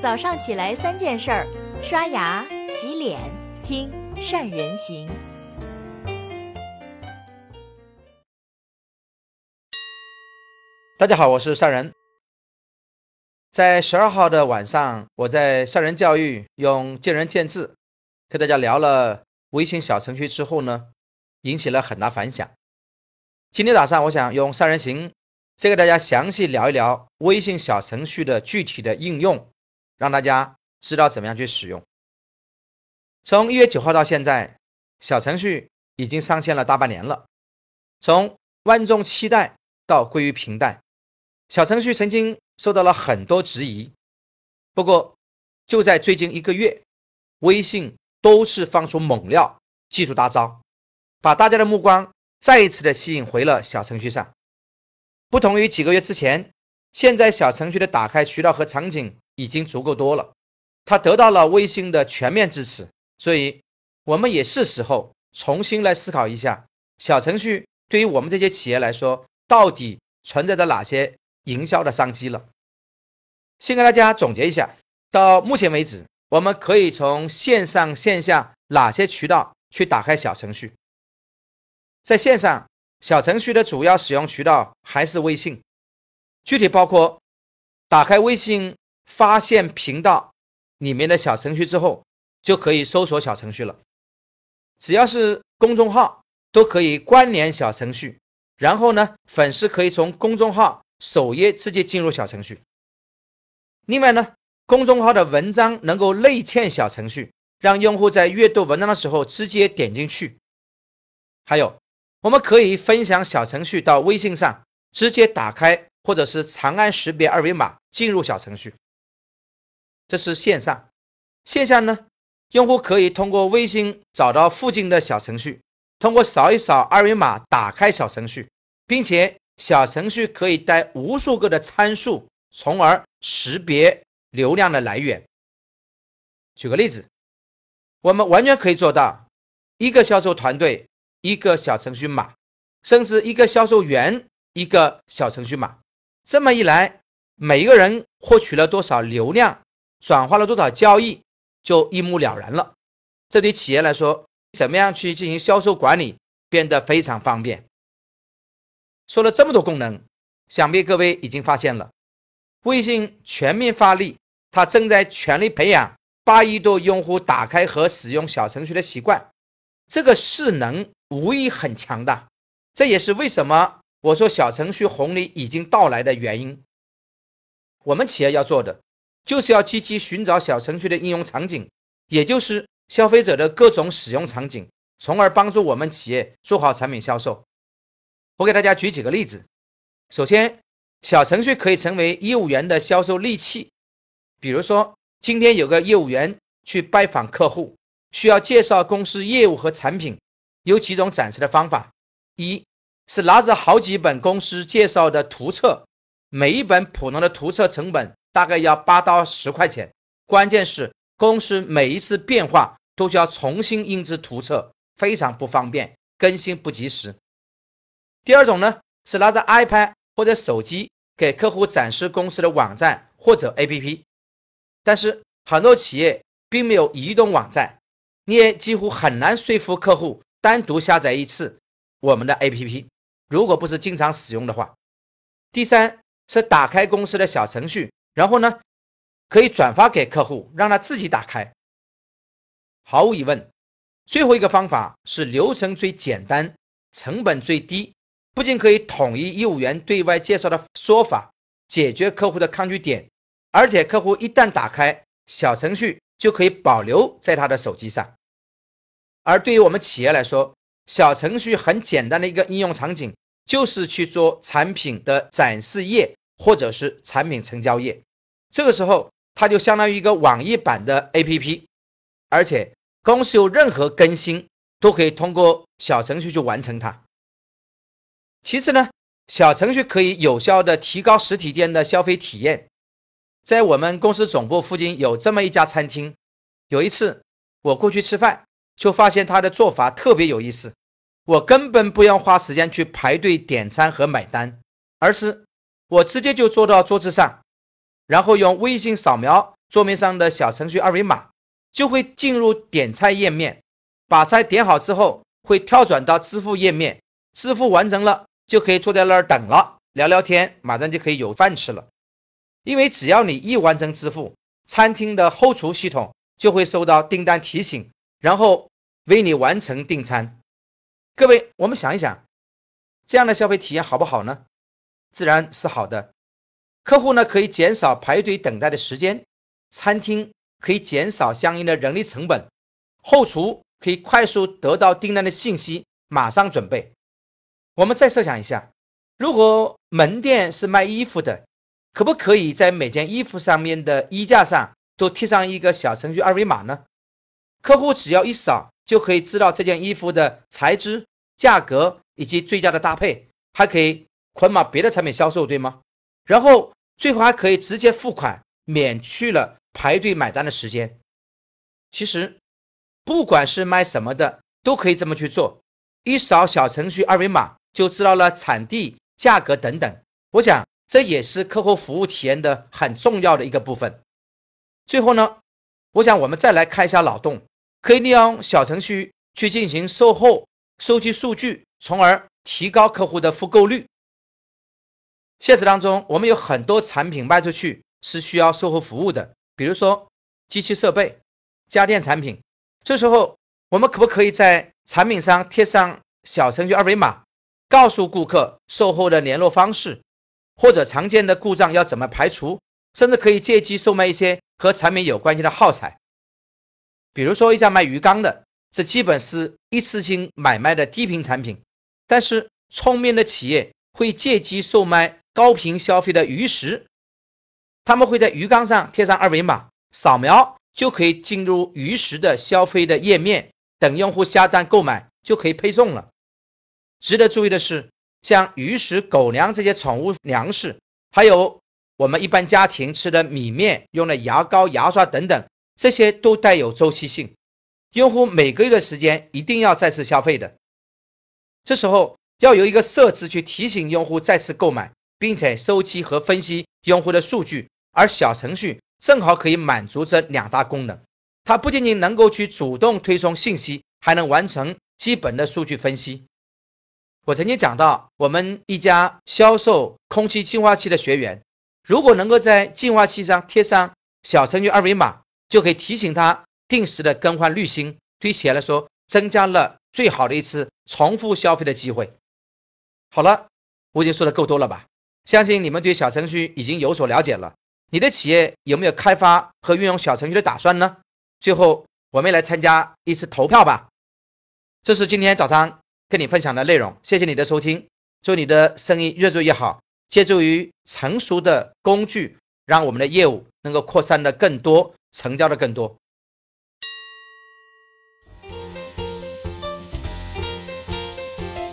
早上起来三件事儿：刷牙、洗脸、听善人行。大家好，我是善人。在十二号的晚上，我在善人教育用见仁见智跟大家聊了微信小程序之后呢，引起了很大反响。今天早上，我想用善人行再给大家详细聊一聊微信小程序的具体的应用。让大家知道怎么样去使用。从一月九号到现在，小程序已经上线了大半年了。从万众期待到归于平淡，小程序曾经受到了很多质疑。不过，就在最近一个月，微信多次放出猛料、技术大招，把大家的目光再一次的吸引回了小程序上。不同于几个月之前，现在小程序的打开渠道和场景。已经足够多了，它得到了微信的全面支持，所以我们也是时候重新来思考一下，小程序对于我们这些企业来说，到底存在着哪些营销的商机了。先给大家总结一下，到目前为止，我们可以从线上线下哪些渠道去打开小程序。在线上，小程序的主要使用渠道还是微信，具体包括打开微信。发现频道里面的小程序之后，就可以搜索小程序了。只要是公众号都可以关联小程序，然后呢，粉丝可以从公众号首页直接进入小程序。另外呢，公众号的文章能够内嵌小程序，让用户在阅读文章的时候直接点进去。还有，我们可以分享小程序到微信上，直接打开或者是长按识别二维码进入小程序。这是线上，线下呢，用户可以通过微信找到附近的小程序，通过扫一扫二维码打开小程序，并且小程序可以带无数个的参数，从而识别流量的来源。举个例子，我们完全可以做到一个销售团队一个小程序码，甚至一个销售员一个小程序码。这么一来，每一个人获取了多少流量？转化了多少交易就一目了然了。这对企业来说，怎么样去进行销售管理变得非常方便。说了这么多功能，想必各位已经发现了，微信全面发力，它正在全力培养八亿多用户打开和使用小程序的习惯。这个势能无疑很强大，这也是为什么我说小程序红利已经到来的原因。我们企业要做的。就是要积极寻找小程序的应用场景，也就是消费者的各种使用场景，从而帮助我们企业做好产品销售。我给大家举几个例子。首先，小程序可以成为业务员的销售利器。比如说，今天有个业务员去拜访客户，需要介绍公司业务和产品，有几种展示的方法：一是拿着好几本公司介绍的图册，每一本普通的图册成本。大概要八到十块钱，关键是公司每一次变化都需要重新印制图册，非常不方便，更新不及时。第二种呢，是拿着 iPad 或者手机给客户展示公司的网站或者 APP，但是很多企业并没有移动网站，你也几乎很难说服客户单独下载一次我们的 APP，如果不是经常使用的话。第三是打开公司的小程序。然后呢，可以转发给客户，让他自己打开。毫无疑问，最后一个方法是流程最简单、成本最低，不仅可以统一业务员对外介绍的说法，解决客户的抗拒点，而且客户一旦打开小程序，就可以保留在他的手机上。而对于我们企业来说，小程序很简单的一个应用场景，就是去做产品的展示页或者是产品成交页。这个时候，它就相当于一个网页版的 APP，而且公司有任何更新都可以通过小程序去完成它。其次呢，小程序可以有效的提高实体店的消费体验。在我们公司总部附近有这么一家餐厅，有一次我过去吃饭，就发现他的做法特别有意思。我根本不用花时间去排队点餐和买单，而是我直接就坐到桌子上。然后用微信扫描桌面上的小程序二维码，就会进入点菜页面，把菜点好之后，会跳转到支付页面，支付完成了，就可以坐在那儿等了，聊聊天，马上就可以有饭吃了。因为只要你一完成支付，餐厅的后厨系统就会收到订单提醒，然后为你完成订餐。各位，我们想一想，这样的消费体验好不好呢？自然是好的。客户呢可以减少排队等待的时间，餐厅可以减少相应的人力成本，后厨可以快速得到订单的信息，马上准备。我们再设想一下，如果门店是卖衣服的。可不可以在每件衣服上面的衣架上都贴上一个小程序二维码呢？客户只要一扫，就可以知道这件衣服的材质、价格以及最佳的搭配，还可以捆绑别的产品销售，对吗？然后最后还可以直接付款，免去了排队买单的时间。其实，不管是卖什么的，都可以这么去做，一扫小程序二维码就知道了产地、价格等等。我想。这也是客户服务体验的很重要的一个部分。最后呢，我想我们再来开一下脑洞，可以利用小程序去进行售后、收集数据，从而提高客户的复购率。现实当中，我们有很多产品卖出去是需要售后服务的，比如说机器设备、家电产品。这时候，我们可不可以在产品上贴上小程序二维码，告诉顾客售后的联络方式？或者常见的故障要怎么排除，甚至可以借机售卖一些和产品有关系的耗材，比如说一家卖鱼缸的，这基本是一次性买卖的低频产品，但是聪明的企业会借机售卖高频消费的鱼食，他们会在鱼缸上贴上二维码，扫描就可以进入鱼食的消费的页面，等用户下单购买就可以配送了。值得注意的是。像鱼食、狗粮这些宠物粮食，还有我们一般家庭吃的米面、用的牙膏、牙刷等等，这些都带有周期性，用户每个月的时间一定要再次消费的。这时候要有一个设置去提醒用户再次购买，并且收集和分析用户的数据，而小程序正好可以满足这两大功能。它不仅仅能够去主动推送信息，还能完成基本的数据分析。我曾经讲到，我们一家销售空气净化器的学员，如果能够在净化器上贴上小程序二维码，就可以提醒他定时的更换滤芯，对企业来说增加了最好的一次重复消费的机会。好了，我已经说的够多了吧？相信你们对小程序已经有所了解了。你的企业有没有开发和运用小程序的打算呢？最后，我们来参加一次投票吧。这是今天早上。跟你分享的内容，谢谢你的收听，祝你的生意越做越好。借助于成熟的工具，让我们的业务能够扩散的更多，成交的更多。